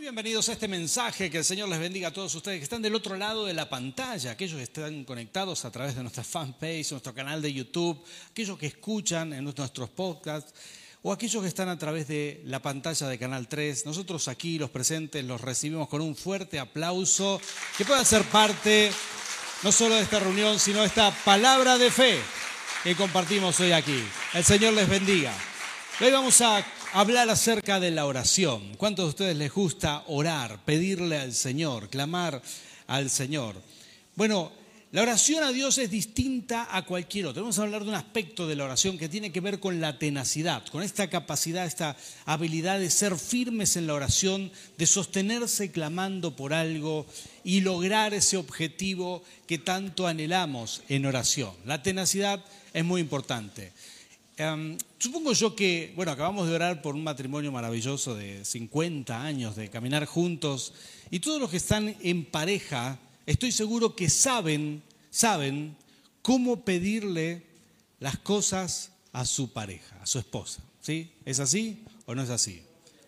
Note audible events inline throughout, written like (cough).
Muy bienvenidos a este mensaje, que el Señor les bendiga a todos ustedes que están del otro lado de la pantalla, aquellos que están conectados a través de nuestra fanpage, nuestro canal de YouTube, aquellos que escuchan en nuestros podcasts o aquellos que están a través de la pantalla de Canal 3. Nosotros aquí, los presentes, los recibimos con un fuerte aplauso, que puedan ser parte no solo de esta reunión, sino de esta palabra de fe que compartimos hoy aquí. El Señor les bendiga. Hoy vamos a hablar acerca de la oración. ¿Cuántos de ustedes les gusta orar, pedirle al Señor, clamar al Señor? Bueno, la oración a Dios es distinta a cualquier otro. Vamos a hablar de un aspecto de la oración que tiene que ver con la tenacidad, con esta capacidad, esta habilidad de ser firmes en la oración, de sostenerse clamando por algo y lograr ese objetivo que tanto anhelamos en oración. La tenacidad es muy importante. Em, supongo yo que, bueno, acabamos de orar por un matrimonio maravilloso de 50 años, de caminar juntos, y todos los que están en pareja, estoy seguro que saben, saben cómo pedirle las cosas a su pareja, a su esposa. ¿Sí? ¿Es así o no es así?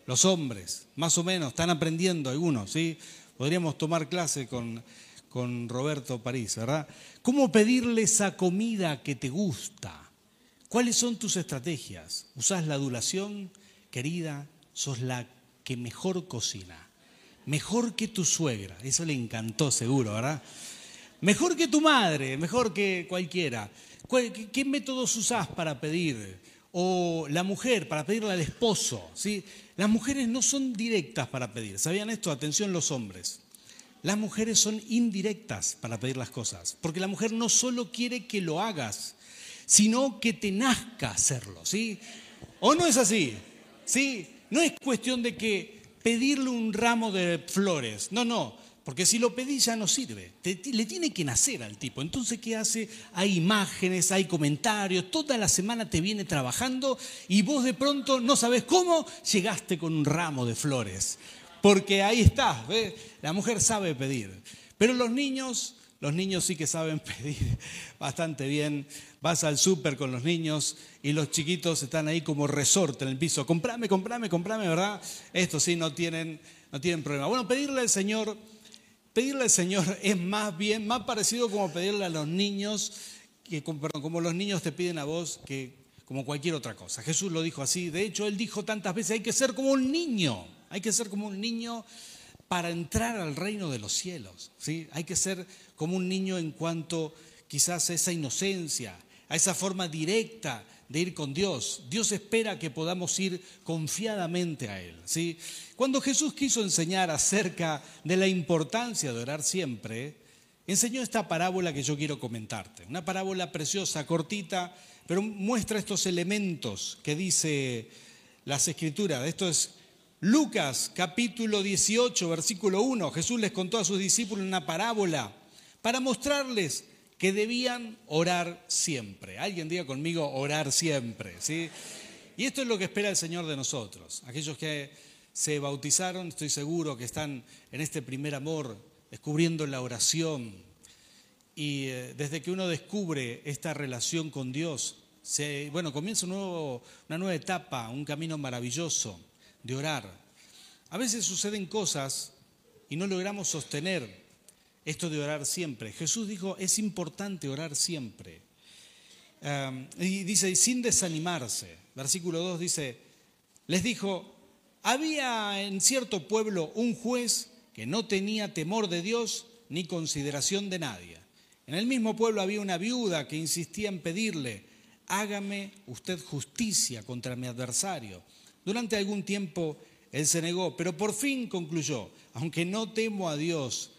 Los hombres, más o menos, están aprendiendo algunos, ¿sí? Podríamos tomar clase con, con Roberto París, ¿verdad? ¿Cómo pedirle esa comida que te gusta? ¿Cuáles son tus estrategias? ¿Usás la adulación? Querida, sos la que mejor cocina. Mejor que tu suegra. Eso le encantó seguro, ¿verdad? Mejor que tu madre, mejor que cualquiera. ¿Qué métodos usás para pedir? O la mujer, para pedirle al esposo. ¿sí? Las mujeres no son directas para pedir. ¿Sabían esto? Atención los hombres. Las mujeres son indirectas para pedir las cosas. Porque la mujer no solo quiere que lo hagas, sino que te nazca hacerlo, ¿sí? ¿O no es así? ¿Sí? No es cuestión de que pedirle un ramo de flores, no, no, porque si lo pedís ya no sirve, le tiene que nacer al tipo. Entonces, ¿qué hace? Hay imágenes, hay comentarios, toda la semana te viene trabajando y vos de pronto no sabes cómo llegaste con un ramo de flores. Porque ahí estás, ¿ves? La mujer sabe pedir. Pero los niños los niños sí que saben (laughs) pedir bastante bien. Vas al súper con los niños y los chiquitos están ahí como resorte en el piso. Comprame, comprame, comprame, ¿verdad? Esto sí, no tienen, no tienen problema. Bueno, pedirle al Señor, pedirle al Señor (laughs) es más bien, más parecido como pedirle a los niños, que, como los niños te piden a vos que como cualquier otra cosa. Jesús lo dijo así. De hecho, Él dijo tantas veces, hay que ser como un niño. Hay que ser como un niño para entrar al reino de los cielos. ¿sí? Hay que ser como un niño en cuanto quizás a esa inocencia, a esa forma directa de ir con Dios. Dios espera que podamos ir confiadamente a Él. ¿sí? Cuando Jesús quiso enseñar acerca de la importancia de orar siempre, enseñó esta parábola que yo quiero comentarte. Una parábola preciosa, cortita, pero muestra estos elementos que dice las escrituras. Esto es Lucas capítulo 18, versículo 1, Jesús les contó a sus discípulos una parábola para mostrarles que debían orar siempre. Alguien diga conmigo, orar siempre. ¿sí? Y esto es lo que espera el Señor de nosotros. Aquellos que se bautizaron, estoy seguro que están en este primer amor, descubriendo la oración. Y eh, desde que uno descubre esta relación con Dios, se, bueno, comienza una nueva etapa, un camino maravilloso de orar. A veces suceden cosas y no logramos sostener esto de orar siempre. Jesús dijo, es importante orar siempre. y dice, sin desanimarse. Versículo 2 dice, les dijo, había en cierto pueblo un juez que no tenía temor de Dios ni consideración de nadie. En el mismo pueblo había una viuda que insistía en pedirle, hágame usted justicia contra mi adversario. Durante algún tiempo él se negó, pero por fin concluyó, aunque no temo a Dios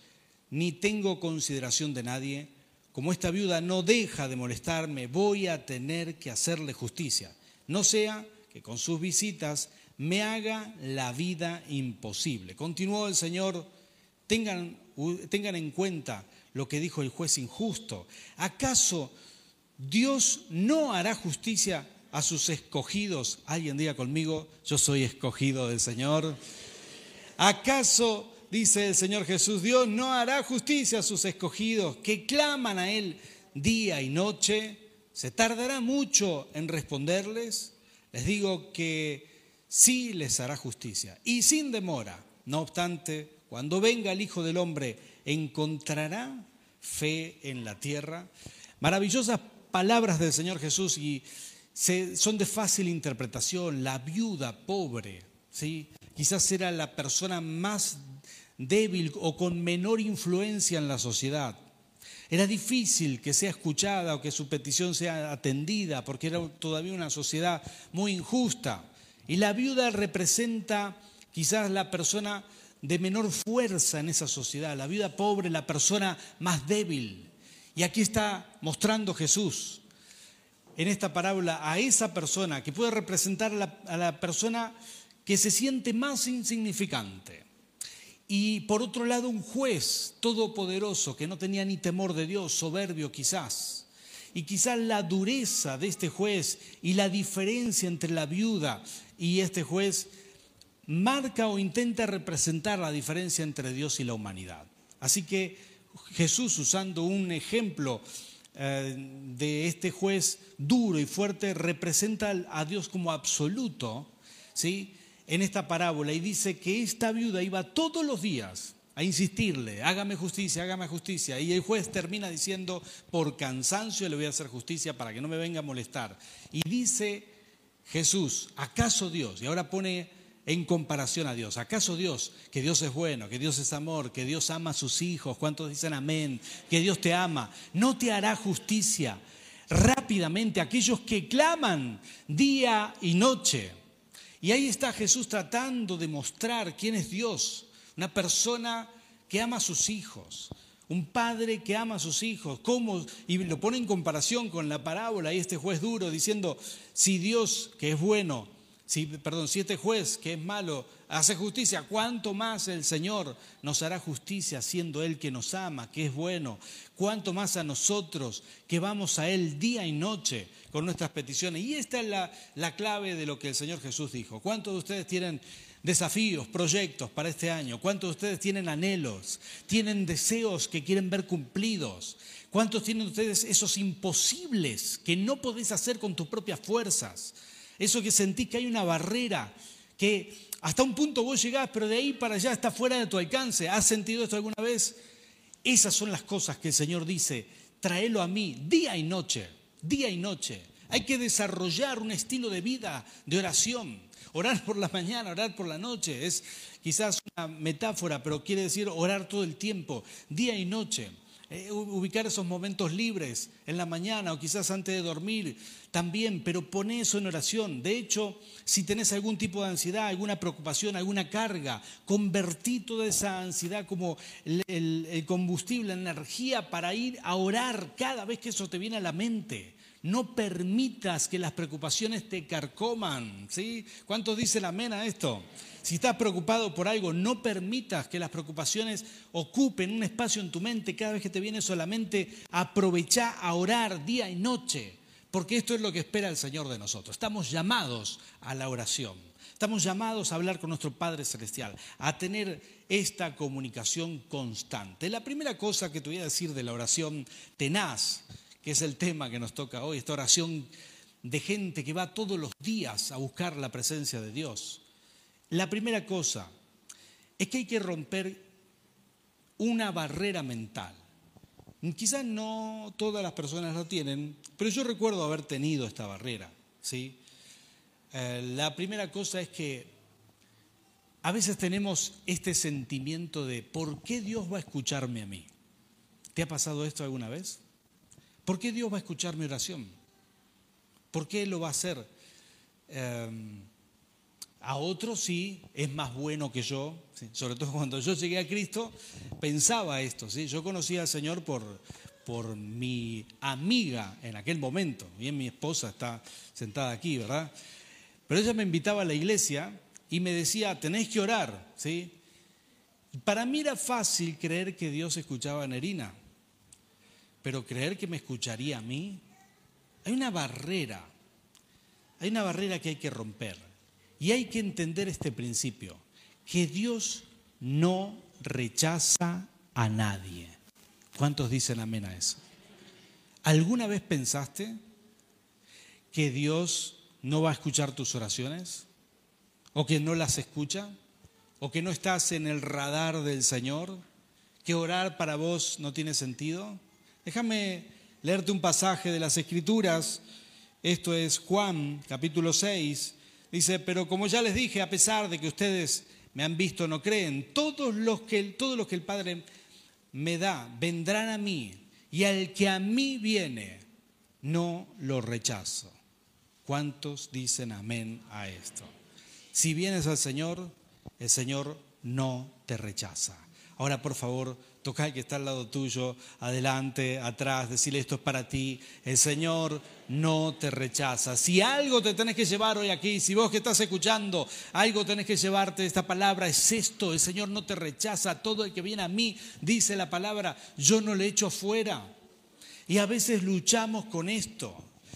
ni tengo consideración de nadie, como esta viuda no deja de molestarme, voy a tener que hacerle justicia. No sea que con sus visitas me haga la vida imposible. Continuó el Señor, tengan, tengan en cuenta lo que dijo el juez injusto. ¿Acaso Dios no hará justicia a sus escogidos. Alguien diga conmigo, yo soy escogido del Señor. ¿Acaso, dice el Señor Jesús, Dios no hará justicia a sus escogidos que claman a Él día y noche? ¿Se tardará mucho en responderles? Les digo que sí les hará justicia y sin demora. No obstante, cuando venga el Hijo del Hombre, ¿encontrará fe en la tierra? Maravillosas palabras del Señor Jesús y son de fácil interpretación. La viuda pobre, ¿sí? quizás era la persona más débil o con menor influencia en la sociedad. Era difícil que sea escuchada o que su petición sea atendida porque era todavía una sociedad muy injusta. Y la viuda representa quizás la persona de menor fuerza en esa sociedad, la viuda pobre, la persona más débil. Y aquí está mostrando Jesús en esta parábola a esa persona que puede representar a la, persona que se siente más insignificante. Y por otro lado, un juez todopoderoso que no tenía ni temor de Dios, soberbio quizás. Y quizás la dureza de este juez y la diferencia entre la viuda y este juez marca o intenta representar la diferencia entre Dios y la humanidad. Así que Jesús, usando un ejemplo de este juez duro y fuerte, representa a Dios como absoluto, ¿sí? En esta parábola y dice que esta viuda iba todos los días a insistirle, hágame justicia, hágame justicia. Y el juez termina diciendo, por cansancio le voy a hacer justicia para que no me venga a molestar. Y dice Jesús, ¿acaso Dios? Y ahora pone en comparación a Dios. ¿Acaso Dios, que Dios es bueno, que Dios es amor, que Dios ama a sus hijos, cuántos dicen amén, que Dios te ama, no te hará justicia rápidamente aquellos que claman día y noche? Y ahí está Jesús tratando de mostrar quién es Dios, una persona que ama a sus hijos, un padre que ama a sus hijos, ¿cómo? Y lo pone en comparación con la parábola y este juez duro diciendo, si Dios, que es bueno, si, perdón, si este juez que es malo hace justicia, ¿cuánto más el Señor nos hará justicia siendo Él que nos ama, que es bueno? ¿Cuánto más a nosotros que vamos a Él día y noche con nuestras peticiones? Y esta es la, la clave de lo que el Señor Jesús dijo. ¿Cuántos de ustedes tienen desafíos, proyectos para este año? ¿Cuántos de ustedes tienen anhelos? ¿Tienen deseos que quieren ver cumplidos? ¿Cuántos tienen ustedes esos imposibles que no podéis hacer con tus propias fuerzas? Eso que sentís que hay una barrera, que hasta un punto vos llegás, pero de ahí para allá está fuera de tu alcance. ¿Has sentido esto alguna vez? Esas son las cosas que el Señor dice, tráelo a mí día y noche, día y noche. Hay que desarrollar un estilo de vida de oración. Orar por la mañana, orar por la noche. Es quizás una metáfora, pero quiere decir orar todo el tiempo, día y noche. Eh, ubicar esos momentos libres en la mañana o quizás antes de dormir también, pero pone eso en oración. De hecho, si tenés algún tipo de ansiedad, alguna preocupación, alguna carga, convertí toda esa ansiedad como el, el combustible, energía para ir a orar cada vez que eso te viene a la mente. No permitas que las preocupaciones te carcoman. ¿sí? ¿Cuántos dicen amén a esto? Si estás preocupado por algo, no permitas que las preocupaciones ocupen un espacio en tu mente cada vez que te viene solamente aprovechar a orar día y noche, porque esto es lo que espera el Señor de nosotros. Estamos llamados a la oración. Estamos llamados a hablar con nuestro Padre Celestial, a tener esta comunicación constante. La primera cosa que te voy a decir de la oración tenaz, que es el tema que nos toca hoy, esta oración de gente que va todos los días a buscar la presencia de Dios. La primera cosa es que hay que romper una barrera mental. Quizás no todas las personas lo tienen, pero yo recuerdo haber tenido esta barrera. ¿sí? Eh, la primera cosa es que a veces tenemos este sentimiento de ¿por qué Dios va a escucharme a mí? ¿Te ha pasado esto alguna vez? ¿Por qué Dios va a escuchar mi oración? ¿Por qué lo va a hacer? Eh, a otros sí es más bueno que yo, sobre todo cuando yo llegué a Cristo, pensaba esto. ¿sí? Yo conocía al Señor por, por mi amiga en aquel momento. Bien, mi esposa está sentada aquí, ¿verdad? Pero ella me invitaba a la iglesia y me decía, tenéis que orar. ¿sí? Para mí era fácil creer que Dios escuchaba a Nerina, pero creer que me escucharía a mí, hay una barrera, hay una barrera que hay que romper. Y hay que entender este principio, que Dios no rechaza a nadie. ¿Cuántos dicen amén a eso? ¿Alguna vez pensaste que Dios no va a escuchar tus oraciones? ¿O que no las escucha? ¿O que no estás en el radar del Señor? ¿Que orar para vos no tiene sentido? Déjame leerte un pasaje de las Escrituras. Esto es Juan, capítulo 6. Dice, pero como ya les dije, a pesar de que ustedes me han visto, no creen, todos los que, todos los que el Padre me da vendrán a mí, y al que a mí viene, no lo rechazo. ¿Cuántos dicen amén a esto? Si vienes al Señor, el Señor no te rechaza. Ahora, por favor, toca al que está al lado tuyo, adelante, atrás, decirle esto es para ti. El Señor no te rechaza. Si algo te tenés que llevar hoy aquí, si vos que estás escuchando, algo tenés que llevarte de esta palabra, es esto. El Señor no te rechaza. Todo el que viene a mí, dice la palabra, yo no le echo fuera. Y a veces luchamos con esto.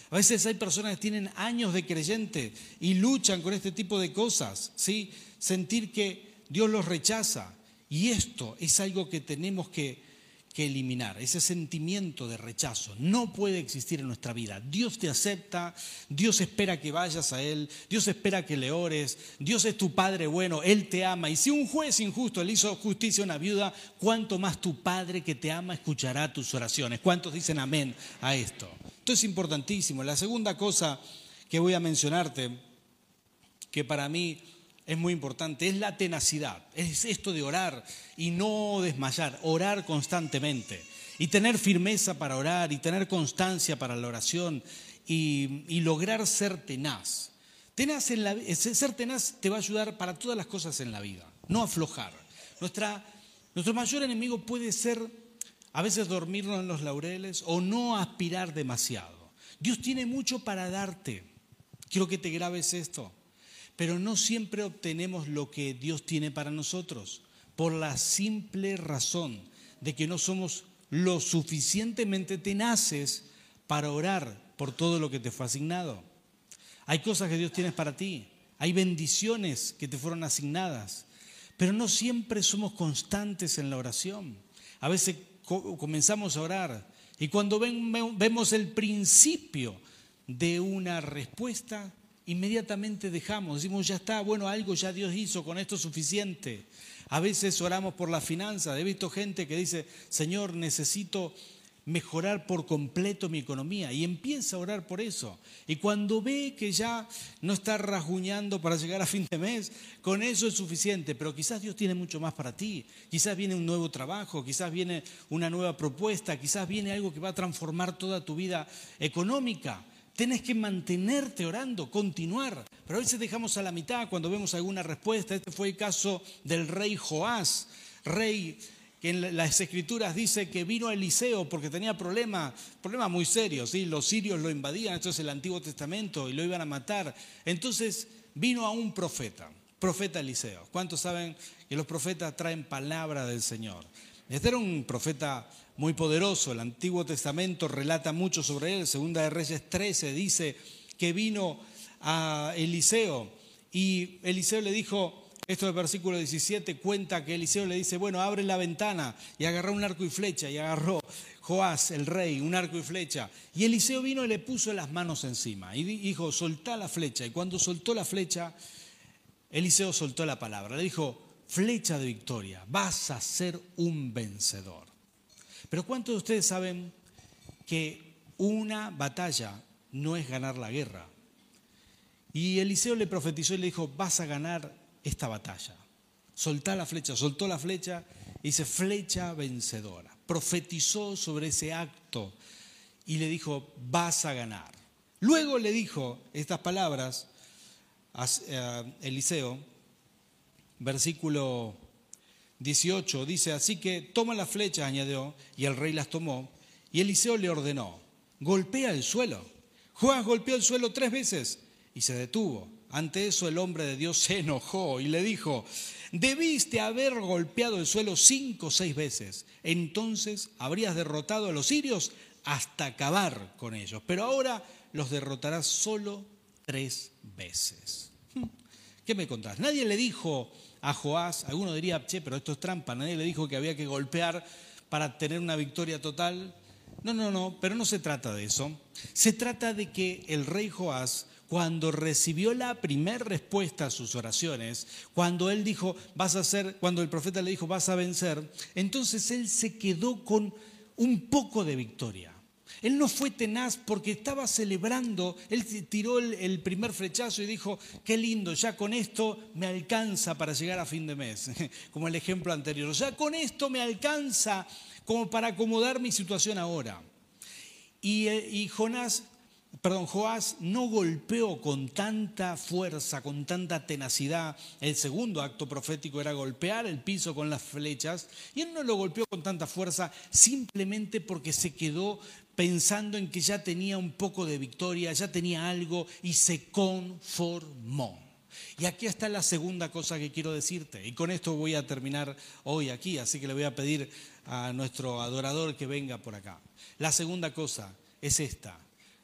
A veces hay personas que tienen años de creyente y luchan con este tipo de cosas, ¿sí? Sentir que Dios los rechaza. Y esto es algo que tenemos que, eliminar, ese sentimiento de rechazo. No puede existir en nuestra vida. Dios te acepta, Dios espera que vayas a Él, Dios espera que le ores, Dios es tu Padre bueno, Él te ama. Y si un juez injusto le hizo justicia a una viuda, ¿cuánto más tu Padre que te ama escuchará tus oraciones? ¿Cuántos dicen amén a esto? Esto es importantísimo. La segunda cosa que voy a mencionarte, que para mí es muy importante, es la tenacidad, es esto de orar y no desmayar, orar constantemente y tener firmeza para orar y tener constancia para la oración y, lograr ser tenaz. tenaz en la, ser tenaz te va a ayudar para todas las cosas en la vida, no aflojar. Nuestra, nuestro mayor enemigo puede ser a veces dormirnos en los laureles o no aspirar demasiado. Dios tiene mucho para darte. Quiero que te grabes esto pero no siempre obtenemos lo que Dios tiene para nosotros, por la simple razón de que no somos lo suficientemente tenaces para orar por todo lo que te fue asignado. Hay cosas que Dios tiene para ti, hay bendiciones que te fueron asignadas, pero no siempre somos constantes en la oración. A veces comenzamos a orar y cuando vemos el principio de una respuesta, inmediatamente dejamos, decimos, ya está, bueno, algo ya Dios hizo, con esto es suficiente. A veces oramos por la finanza, he visto gente que dice, Señor, necesito mejorar por completo mi economía y empieza a orar por eso. Y cuando ve que ya no está rasguñando para llegar a fin de mes, con eso es suficiente, pero quizás Dios tiene mucho más para ti. Quizás viene un nuevo trabajo, quizás viene una nueva propuesta, quizás viene algo que va a transformar toda tu vida económica. Tienes que mantenerte orando, continuar. Pero a veces dejamos a la mitad cuando vemos alguna respuesta. Este fue el caso del rey Joás, rey que en las escrituras dice que vino a Eliseo porque tenía problemas, problemas muy serios, ¿sí? los sirios lo invadían, esto es el Antiguo Testamento, y lo iban a matar. Entonces vino a un profeta, profeta Eliseo. ¿Cuántos saben que los profetas traen palabra del Señor? Este era un profeta muy poderoso. El Antiguo Testamento relata mucho sobre él. Segunda de Reyes 13 dice que vino a Eliseo y Eliseo le dijo, esto del versículo 17 cuenta que Eliseo le dice, bueno, abre la ventana y agarró un arco y flecha y agarró Joás, el rey, un arco y flecha. Y Eliseo vino y le puso las manos encima y dijo, soltá la flecha. Y cuando soltó la flecha, Eliseo soltó la palabra. Le dijo, flecha de victoria, vas a ser un vencedor. Pero ¿cuántos de ustedes saben que una batalla no es ganar la guerra? Y Eliseo le profetizó y le dijo, vas a ganar esta batalla. Soltá la flecha, soltó la flecha y dice, flecha vencedora. Profetizó sobre ese acto y le dijo, vas a ganar. Luego le dijo estas palabras a Eliseo, versículo 18 dice, así que toma las flechas, añadió, y el rey las tomó, y Eliseo le ordenó, golpea el suelo. Joás golpeó el suelo tres veces y se detuvo. Ante eso el hombre de Dios se enojó y le dijo, debiste haber golpeado el suelo cinco o seis veces, entonces habrías derrotado a los sirios hasta acabar con ellos, pero ahora los derrotarás solo tres veces. ¿Qué me contás? Nadie le dijo, a Joás, alguno diría, che, pero esto es trampa, nadie le dijo que había que golpear para tener una victoria total. No, no, no, pero no se trata de eso. Se trata de que el rey Joás, cuando recibió la primera respuesta a sus oraciones, cuando él dijo, vas a hacer, cuando el profeta le dijo, vas a vencer, entonces él se quedó con un poco de victoria. Él no fue tenaz porque estaba celebrando, él tiró el, primer flechazo y dijo, qué lindo, ya con esto me alcanza para llegar a fin de mes, (laughs) como el ejemplo anterior, ya con esto me alcanza como para acomodar mi situación ahora. Y, eh, y perdón, Joás no golpeó con tanta fuerza, con tanta tenacidad. El segundo acto profético era golpear el piso con las flechas. Y él no lo golpeó con tanta fuerza simplemente porque se quedó pensando en que ya tenía un poco de victoria, ya tenía algo y se conformó. Y aquí está la segunda cosa que quiero decirte. Y con esto voy a terminar hoy aquí, así que le voy a pedir a nuestro adorador que venga por acá. La segunda cosa es esta.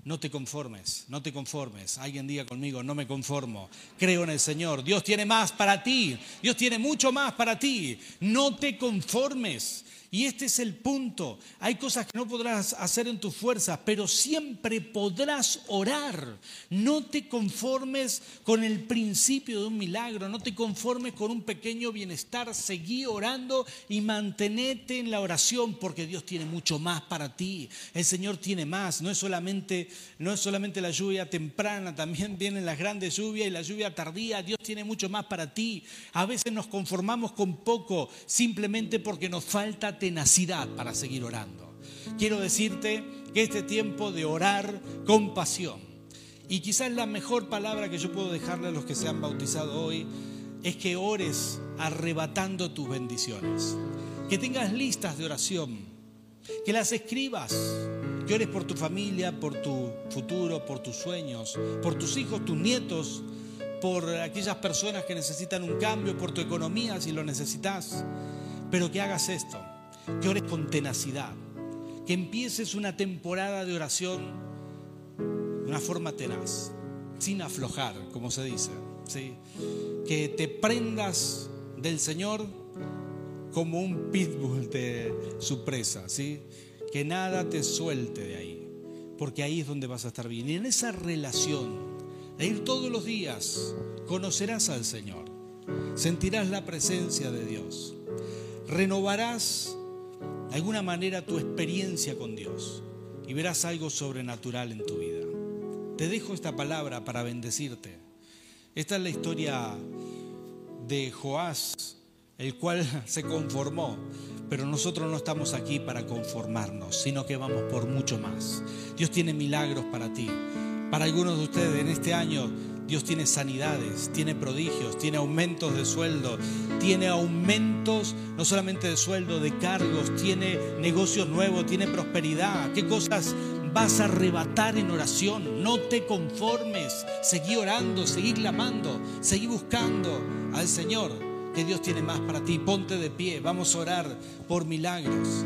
No te conformes, no te conformes. Alguien diga conmigo, no me conformo. Creo en el Señor. Dios tiene más para ti. Dios tiene mucho más para ti. No te conformes. Y este es el punto. Hay cosas que no podrás hacer en tus fuerzas, pero siempre podrás orar. No te conformes con el principio de un milagro, no te conformes con un pequeño bienestar. Seguí orando y mantenete en la oración porque Dios tiene mucho más para ti. El Señor tiene más. No es solamente, no es solamente la lluvia temprana, también (laughs) vienen las grandes lluvias y la lluvia tardía. Dios tiene mucho más para ti. A veces nos conformamos con poco simplemente porque nos falta tenacidad para seguir orando. Quiero decirte que este tiempo de orar con pasión, y quizás la mejor palabra que yo puedo dejarle a los que se han bautizado hoy, es que ores arrebatando tus bendiciones. Que tengas listas de oración, que las escribas, que ores por tu familia, por tu futuro, por tus sueños, por tus hijos, tus nietos, por aquellas personas que necesitan un cambio, por tu economía si lo necesitas. Pero que hagas esto, que ores con tenacidad, que empieces una temporada de oración de una forma tenaz, sin aflojar, como se dice, ¿sí? que te prendas del Señor como un pitbull de su presa, ¿sí? que nada te suelte de ahí, porque ahí es donde vas a estar bien. Y en esa relación, de ir todos los días, conocerás al Señor, sentirás la presencia de Dios, renovarás de alguna manera tu experiencia con Dios y verás algo sobrenatural en tu vida. Te dejo esta palabra para bendecirte. Esta es la historia de Joás, el cual (laughs) se conformó, pero nosotros no estamos aquí para conformarnos, sino que vamos por mucho más. Dios tiene milagros para ti. Para algunos de ustedes en este año Dios tiene sanidades, tiene prodigios, tiene aumentos de sueldo, tiene aumentos no solamente de sueldo, de cargos, tiene negocios nuevos, tiene prosperidad. ¿Qué cosas vas a arrebatar en oración? No te conformes, seguí orando, seguí clamando, seguí buscando al Señor, que Dios tiene más para ti. Ponte de pie, vamos a orar por milagros.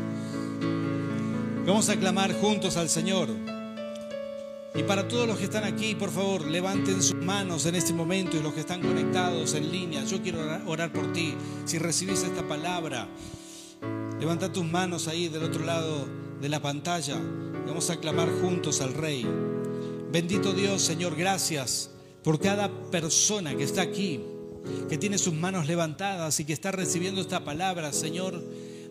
Vamos a clamar juntos al Señor. Y para todos los que están aquí, por favor, levanten sus manos en este momento y los que están conectados en línea. Yo quiero orar, por ti. Si recibís esta palabra, levanta tus manos ahí del otro lado de la pantalla. Vamos a clamar juntos al Rey. Bendito Dios, Señor, gracias por cada persona que está aquí, que tiene sus manos levantadas y que está recibiendo esta palabra, Señor.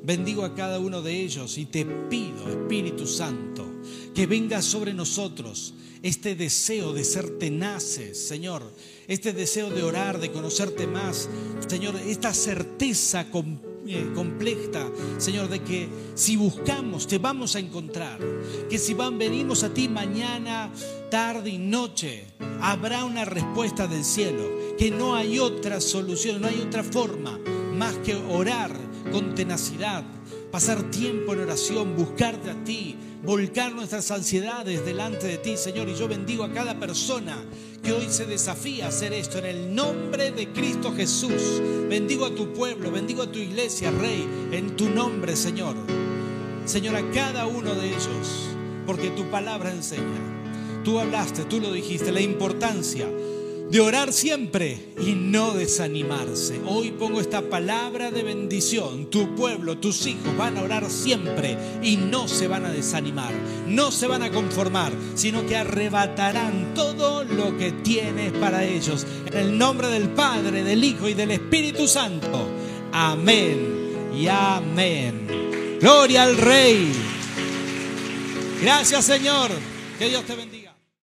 Bendigo a cada uno de ellos y te pido, Espíritu Santo, que venga sobre nosotros este deseo de ser tenaces, Señor, este deseo de orar, de conocerte más, Señor, esta certeza eh, completa, Señor, de que si buscamos te vamos a encontrar, que si van, venimos a ti mañana, tarde y noche, habrá una respuesta del cielo, que no hay otra solución, no hay otra forma más que orar con tenacidad, pasar tiempo en oración, buscarte a ti, volcar nuestras ansiedades delante de ti, Señor. Y yo bendigo a cada persona que hoy se desafía a hacer esto en el nombre de Cristo Jesús. Bendigo a tu pueblo, bendigo a tu iglesia, Rey, en tu nombre, Señor. Señor, a cada uno de ellos, porque tu palabra enseña. Tú hablaste, tú lo dijiste, la importancia de orar siempre y no desanimarse. Hoy pongo esta palabra de bendición. Tu pueblo, tus hijos van a orar siempre y no se van a desanimar, no se van a conformar, sino que arrebatarán todo lo que tienes para ellos. En el nombre del Padre, del Hijo y del Espíritu Santo. Amén y amén. Gloria al Rey. Gracias Señor. Que Dios te bendiga.